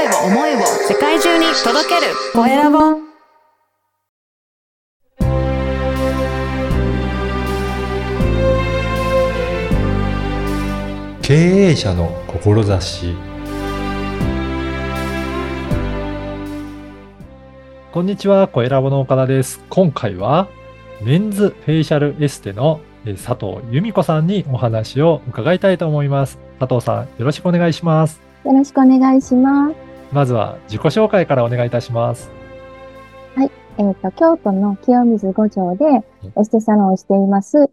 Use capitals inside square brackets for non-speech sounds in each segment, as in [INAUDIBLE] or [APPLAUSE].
声を、思いを世界中に届けるコエラボ経営者の志こんにちは、コエラボの岡田です。今回は、メンズフェイシャルエステのえー佐藤由美子さんにお話を伺いたいと思います。佐藤さん、よろしくお願いします。よろしくお願いします。まずは自己紹介からお願いいたします。えっ、と、京都の清水五条でエステサロンをしています、えー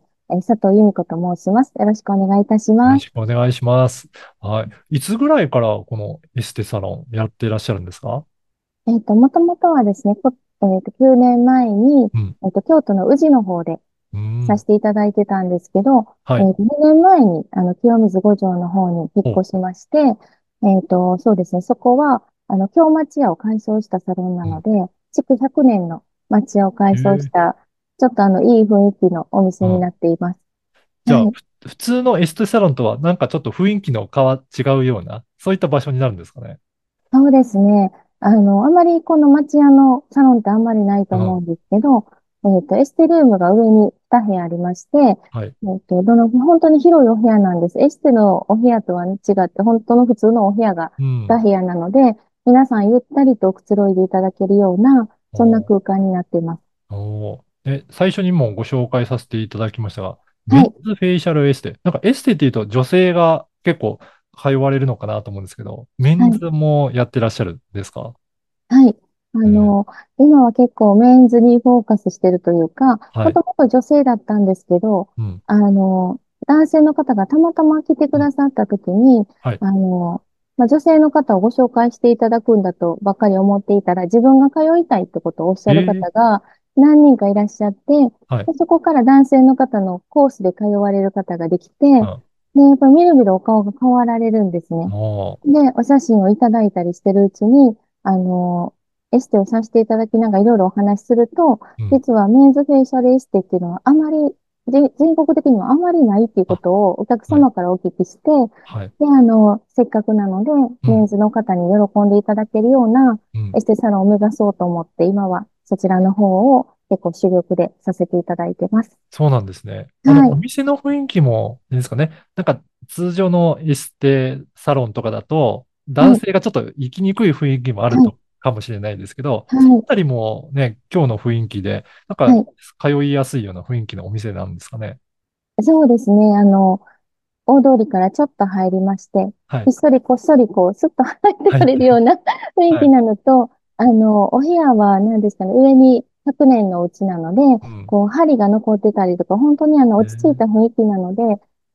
佐藤由美子と申します。よろしくお願いいたしよろます。しくお願いします。はい。いつぐらいからこのエステサロンやっていらっしゃるんですか？えっ、と、もともとはですね、こえっ、と、9年前に、うんえっ、と、京都の宇治の方で。させていただいてたんですけど、はい。えっ、と、2年前に、あの、清水五条の方に引っ越しまして、えっ、と、そうですね、そこは、あの、京町屋を改装したサロンなので、築100年の町屋を改装した、ちょっとあの、いい雰囲気のお店になっています。じゃあ、はいふ普通のエステサロンとはなんかちょっと雰囲気の変わ、違うような、そういった場所になるんですかね？そうですね。あの、あまりこの町屋のサロンってあんまりないと思うんですけど、えっと、エステルームが上に2部屋ありまして、はい。えっと、どの、本当に広いお部屋なんです。エステのお部屋とは違って、本当の普通のお部屋がうん。2部屋なので、皆さんゆったりとくつろいでいただけるような、そんな空間になっています。おーえ、最初にもご紹介させていただきましたが、いメンズフェイシャルエステ。なんかエステっていうと女性が結構通われるのかなと思うんですけど、メンズもやってらっしゃるんですか？はい。あの、今は結構メンズにフォーカスしてるというか、はい。もともと女性だったんですけど、うん。あの、男性の方がたまたま来てくださった時に、はい。あの、まあ、女性の方をご紹介していただくんだとばっかり思っていたら、自分が通いたいってことをおっしゃる方が何人かいらっしゃって、はい。でそこから男性の方のコースで通われる方ができて、ん。で、やっぱりみるみるお顔が変わられるんですね。で、お写真をいただいたりしてるうちに、あの、エステをさせていただきながらいろいろお話しすると、うん実はメンズフェイシャルエステっていうのはあまり、ぜ全国的にはあまりないっていうことをお客様からお聞きして、はい。で、あの、せっかくなので、メンズの方に喜んでいただけるようなうんエステサロンを目指そうと思って、今はそちらの方を結構主力でさせていただいてます。そうなんですね。あはいの、お店の雰囲気も、ですかね。なんか、通常のエステサロンとかだと、男性がちょっと行きにくい雰囲気もあるはと、かもしれないですけど、はい。そのあたりもね、今日の雰囲気で、なんはいか、通いやすいような雰囲気のお店なんですかね？そうですね。あの、大通りからちょっと入りまして、はいひっ。そりこっそりこう、スッと入ってかれるような [LAUGHS] 雰囲気なのと、あの、お部屋は何ですかね、上に100年のうちなので、うんこう、針が残ってたりとか、本当にあの、落ち着いた雰囲気なので、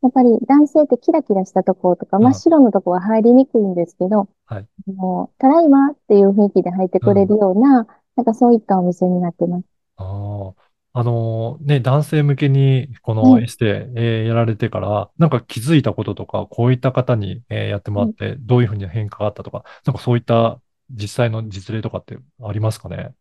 やっぱり男性ってキラキラしたところとか、うん真っ白のところは入りにくいんですけど、はいもう、ただいまっていう雰囲気で入ってくれるような、なんかそういったお店になってます。ああ。あのね、男性向けにこのはいエステ、えーやられてから、なんか気づいたこととか、こういった方に、えーやってもらって、どういうふうに変化があったとか、なんかそういった実際の実例とかってありますかね？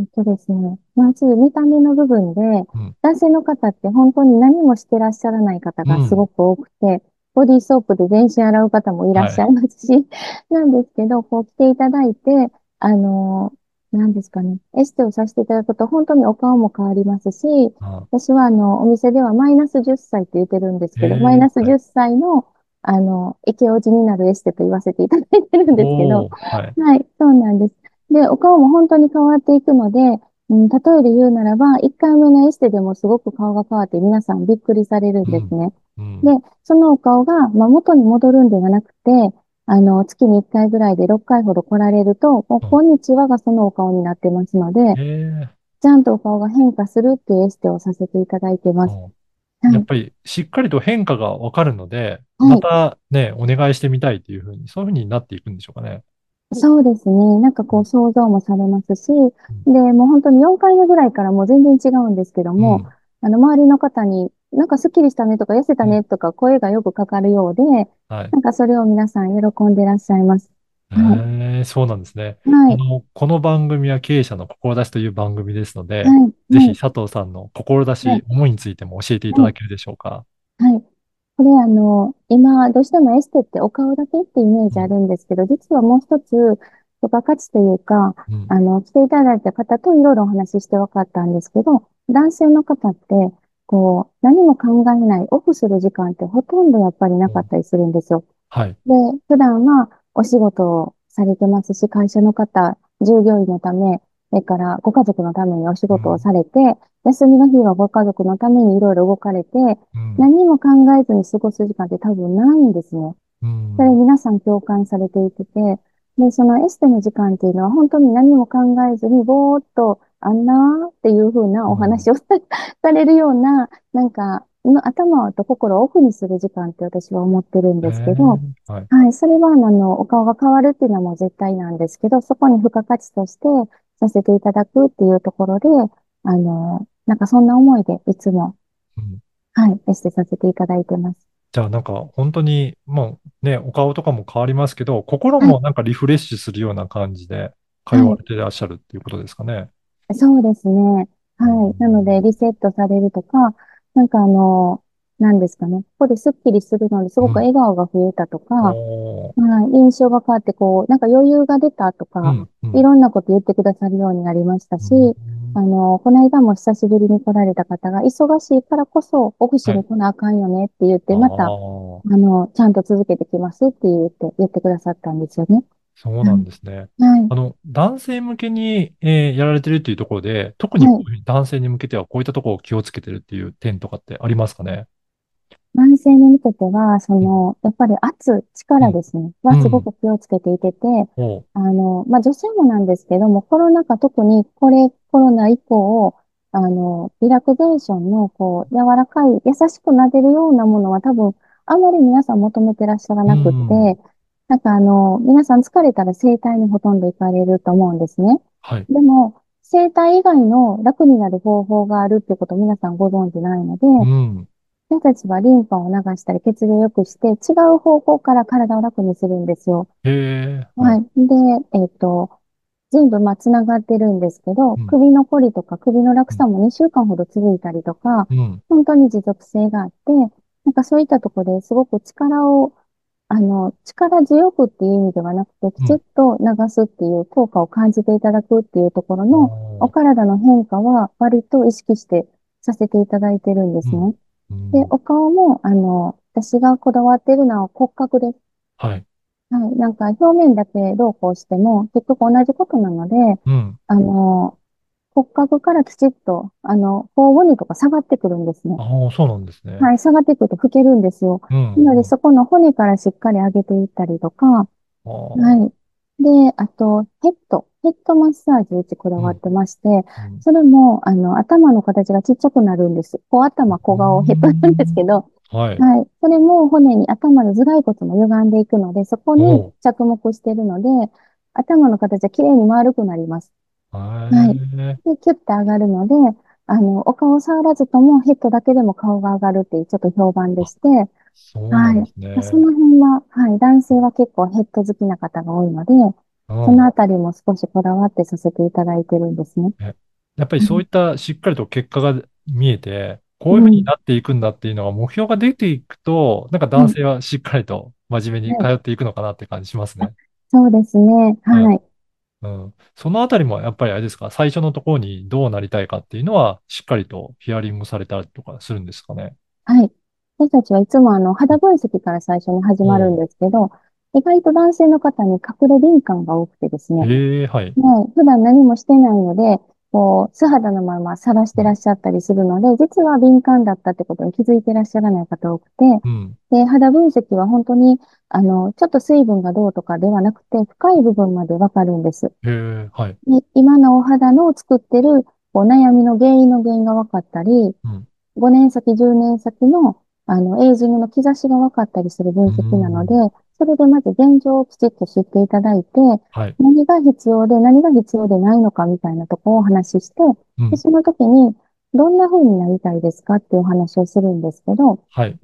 えっとですね、まず見た目の部分で、うん男性の方って本当に何もしてらっしゃらない方がすごく多くて、ボディーソープで全身洗う方もいらっしゃいますし、[LAUGHS] なんですけど、こう来ていただいて、あの、何ですかね、エステをさせていただくと本当にお顔も変わりますし、あ私はあの、お店ではマイナス10歳って言ってるんですけど、マイナス10歳の、あの、イケオジになるエステと言わせていただいてるんですけどお、ーはい。はい、そうなんです。で、お顔も本当に変わっていくので、うん、例えで言うならば、1回目のエステでもすごく顔が変わって皆さんびっくりされるんですね。うん。で、そのお顔が、まあ、元に戻るんではなくて、あの、月に1回ぐらいで6回ほど来られると、もう、うん。こんにちはがそのお顔になってますので、え。ちゃんとお顔が変化するっていうエステをさせていただいてます。やっぱりしっかりと変化がわかるので、はい。またね、お願いしてみたいっていうふうに、そういうふうになっていくんでしょうかね。そうですね。なんかこう想像もされますし、で、もう本当に4回目ぐらいからもう全然違うんですけども、うんあの、周りの方に、なんかスッキリしたねとか痩せたねとか声がよくかかるようで、はい。なんかそれを皆さん喜んでらっしゃいます。はいえーそうなんですね。はい。あの、この番組は経営者の志という番組ですので、はい。ぜはいひ佐藤さんの志、はい思いについても教えていただけるでしょうか？はい。これあの、今、どうしてもエステってお顔だけってイメージあるんですけど、実はもう一つ、付加価値というか、うん。あの、来ていただいた方といろいろお話しして分かったんですけど、男性の方って、こう、何も考えない、オフする時間ってほとんどやっぱりなかったりするんですよ。はい。で、普段はお仕事をされてますし、会社の方、従業員のため、それからご家族のためにお仕事をされて、休みの日はご家族のためにいろいろ動かれて、うん。何も考えずに過ごす時間って多分ないんですね。うんそれ皆さん共感されていてて、で、そのエステの時間っていうのは本当に何も考えずにぼーっとあんなーっていう風なお話をさ [LAUGHS] されるような、なんか、の頭と心をオフにする時間って私は思ってるんですけど、えーはい。はい、それはあの、お顔が変わるっていうのはもう絶対なんですけど、そこに付加価値としてさせていただくっていうところで、あの、なんかそんな思いでいつも、うんはい、エステさせていただいてます。じゃあなんか本当にもうね、お顔とかも変わりますけど、心もなんかリフレッシュするような感じで通われてらっしゃるっていうことですかね。そうですね。はい。なので、リセットされるとか、なんかあの、なんですかね。ここですっきりするのですごく笑顔が増えたとか、おーはい。印象が変わって、こう、なんか余裕が出たとか、うんうんいろんなこと言ってくださるようになりましたし、うんあの、この間も久しぶりに来られた方が、忙しいからこそ、オフィスに来なあかんよねって言って、また、ああーの、ちゃんと続けてきますって言って、言ってくださったんですよね。そうなんですね。はい。あの、男性向けに、えーやられてるっていうところで、特に男性に向けてはこういったところを気をつけてるっていう点とかってありますかね？男性に向けては、その、やっぱり圧、力ですね、うんはすごく気をつけていてて、おうあの、まあ、女性もなんですけども、コロナ禍特にこれ、コロナ以降、あの、リラクゼーションの、こう、柔らかい、優しく撫でるようなものは多分、あんまり皆さん求めてらっしゃらなくって、うんなんかあの、皆さん疲れたら整体にほとんど行かれると思うんですね。はい。でも、整体以外の楽になる方法があるってことを皆さんご存知ないので、うん。私たちはリンパを流したり血流を良くして違う方向から体を楽にするんですよ。へえ。はい。で、えっと、全部まあつながってるんですけど、うん首のこりとか首の落差も2週間ほど続いたりとか、うん。本当に持続性があって、なんかそういったところですごく力を、あの、力強くっていう意味ではなくて、きちっと流すっていう効果を感じていただくっていうところの、お体の変化は割と意識してさせていただいてるんですね。うんで、お顔も、あの、私がこだわってるのは骨格です。はい。はい。なんか表面だけどうこうしても、結局同じことなので、うん。あの、骨格からきちっと、あの、頬骨とか下がってくるんですね。ああ、そうなんですね。はい。下がってくると老けるんですよ。うん。なので、そこの骨からしっかり上げていったりとか、はい。で、あと、ヘッド。ヘッドマッサージうちこだわってまして、うんそれも、あの、頭の形がちっちゃくなるんです。こう頭、小顔、ヘッドなんですけど、はい。はい。それも骨に頭の頭蓋骨も歪んでいくので、そこおにう着目しているので、頭の形は綺麗に丸くなります。はい。で、キュッて上がるので、あの、お顔触らずともヘッドだけでも顔が上がるっていうちょっと評判でして、そうなんですね。その辺は、はい、男性は結構ヘッド好きな方が多いので、うんそのあたりも少しこだわってさせていただいてるんですね。やっぱりそういったしっかりと結果が見えて、こういうふうになっていくんだっていうのが目標が出ていくと、なんか男性はしっかりと真面目に通っていくのかなって感じしますね。そうですね。ははい。うん。そのあたりもやっぱりあれですか、最初のところにどうなりたいかっていうのは、しっかりとヒアリングされたりとかするんですかね？はい。私たちはいつもあの、肌分析から最初に始まるんですけど、意外と男性の方に隠れ敏感が多くてですね。ええはい。はい。普段何もしてないので、こう、素肌のまま晒してらっしゃったりするので、実は敏感だったってことに気づいてらっしゃらない方多くて、うん。で、肌分析は本当に、あの、ちょっと水分がどうとかではなくて、深い部分までわかるんです。はい。で、今のお肌の作ってる、こう、悩みの原因の原因が分かったり、うん5年先、10年先の、あの、エイジングの兆しが分かったりする分析なので、それでまず現状をきちっと知っていただいて、はい。何が必要で何が必要でないのかみたいなところをお話しして、うんで、。その時に、どんな風になりたいですかっていうお話をするんですけど、はい。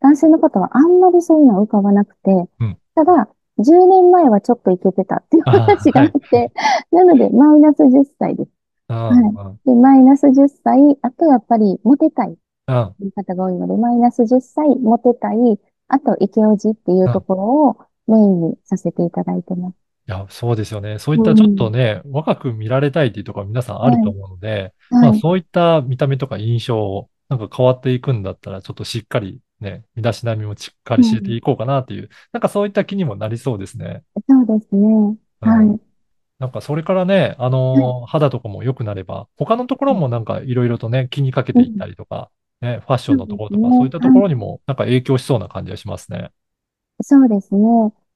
男性の方はあんまりそういうのは浮かばなくて、うんただ、10年前はちょっといけてたっていう話があって、[LAUGHS] なので、マイナス10歳です。あはいあで、マイナス10歳、あとやっぱりモテたい。方が多いので、マイナス10歳モテたい、あとイケオジっていうところをメインにさせていただいてます。いや、そうですよね。そういったちょっとね、若く見られたいっていうところは皆さんあると思うので、まあはい。そういった見た目とか印象をなんか変わっていくんだったら、ちょっとしっかりね、身だしなみもしっかりしていこうかなっていう、なんかそういった気にもなりそうですね。そうですね。うんはい。なんかそれからね、あのー肌とかも良くなれば、他のところもなんかいろいろとね、気にかけていったりとか、ね、ファッションのところとか、そういったところにもなんか影響しそうな感じがしますね。そうですね。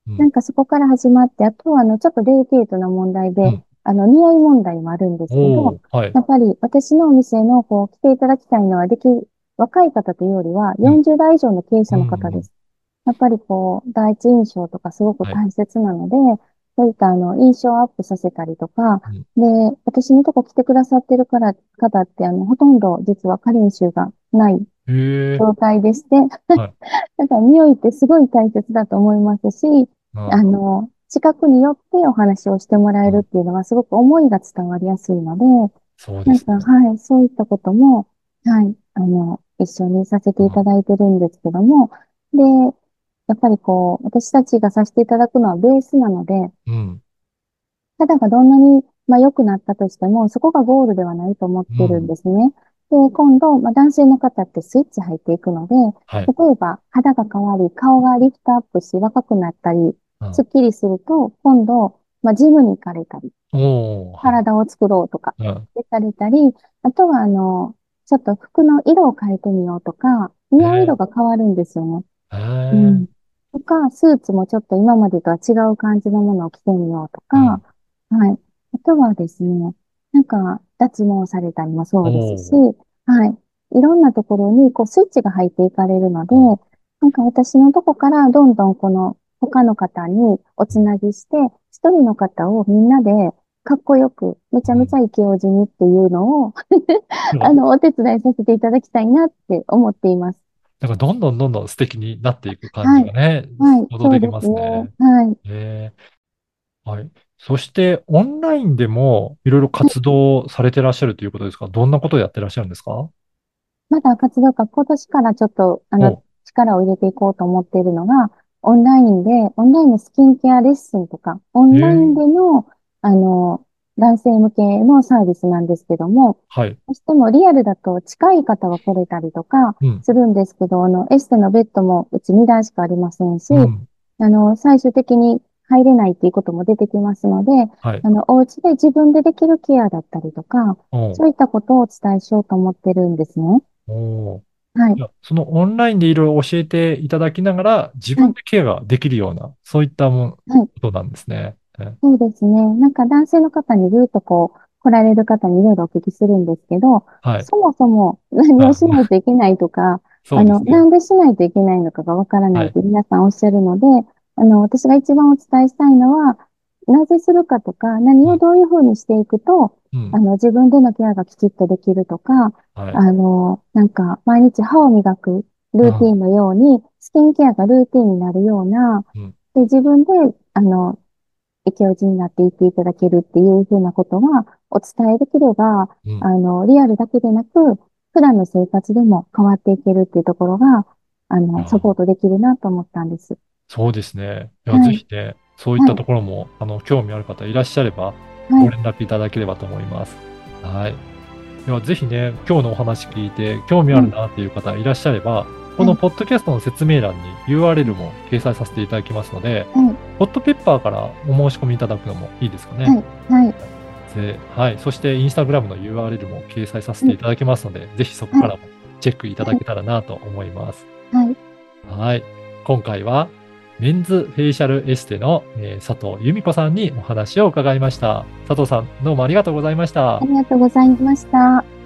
うんなんかそこから始まって、あとはあの、ちょっとデリケートな問題で、うんあの、匂い問題もあるんですけおど、ー、はい。やっぱり私のお店のこう来ていただきたいのは、でき、若い方というよりはうん40代以上の経営者の方です。やっぱりこう、第一印象とかすごく大切なので、そういったあの、印象をアップさせたりとか、で、私のとこ来てくださってるから、方ってあの、ほとんど実はカリン臭がない。状態でして、はい [LAUGHS] だから匂いってすごい大切だと思いますし、うんあの、近くに寄ってお話をしてもらえるっていうのはすごく思いが伝わりやすいので、なんか、そうですね。はい、そういったことも、はい、あの、一緒にさせていただいてるんですけども、で、やっぱりこう、私たちがさせていただくのはベースなので、うん。肌がどんなに、まあ、良くなったとしても、そこがゴールではないと思ってるんですね。で、今度、まあ、男性の方ってスイッチ入っていくので、はい。例えば肌が変わり、顔がリフトアップし、若くなったり、うんスッキリすると、今度、まあ、ジムに行かれたり。体を作ろうとか、うん。でされたり、あとは、あの、ちょっと服の色を変えてみようとか、似合う色が変わるんですよね。へうえ。ん。とか、スーツもちょっと今までとは違う感じのものを着てみようとか、はい。あとはですね、なんか、脱毛されたりもそうですし、はい。いろんなところに、こう、スイッチが入っていかれるので、うんなんか私のとこからどんどんこの、他の方におつなぎして、一人の方をみんなで、かっこよく、めちゃめちゃイケオジにっていうのを、[LAUGHS] あの、お手伝いさせていただきたいなって思っています。なんかどんどんどんどん素敵になっていく感じがね、はい。想像できますねです。はい。へえ。はい。そして、オンラインでもいろいろ活動されてらっしゃるということですか？どんなことをやってらっしゃるんですか？まだ活動が今年からちょっと、あおの、力を入れていこうと思っているのが、オンラインで、オンラインのスキンケアレッスンとか、オンラインでの、あの、男性向けのサービスなんですけども、はい。どうしてもリアルだと近い方は来れたりとかうん。するんですけど、あの、エステのベッドもうち2台しかありませんし、うん。あの、最終的に入れないっていうことも出てきますので、はい。あの、お家で自分でできるケアだったりとか、そういったことをお伝えしようと思ってるんですね。はいそのオンラインでいろいろ教えていただきながら、自分でケアができるような、そういったもはいことなんですね。えそうですね。なんか男性の方にずっとこう、来られる方にいろいろお聞きするんですけど、はい。そもそも何をしないといけないとか、あの、そうですね。なんでしないといけないのかがわからないって皆さんおっしゃるので、あの、私が一番お伝えしたいのは、なぜするかとか、何をどういうふうにしていくと、うんあ。の、自分でのケアがきちっとできるとか、はい。あの、なんか、毎日歯を磨くルーティンのように、スキンケアがルーティンになるようなうん、で、自分で、あの、イケオジになっていっていただけるっていうふうなことがお伝えできれば、うんあの、リアルだけでなく、普段の生活でも変わっていけるっていうところが、ああの、ーサポートできるなと思ったんです。そうですね。いや、はいぜひね、そういったところも、あの、興味ある方いらっしゃれば、はい。ご連絡いただければと思います。はい。では、ぜひね、今日のお話聞いて、興味あるなっていう方いらっしゃれば、このポッドキャストの説明欄に URL も掲載させていただきますので、はい。ホットペッパーからお申し込みいただくのもいいですかね。はい。はい。ではい。そして、インスタグラムの URL も掲載させていただきますので、ぜひそこからもチェックいただけたらなと思います。はい。はい。今回は、メンズフェイシャルエステの、えー佐藤由美子さんにお話を伺いました。佐藤さん、どうもありがとうございましたあ。りがとうございました。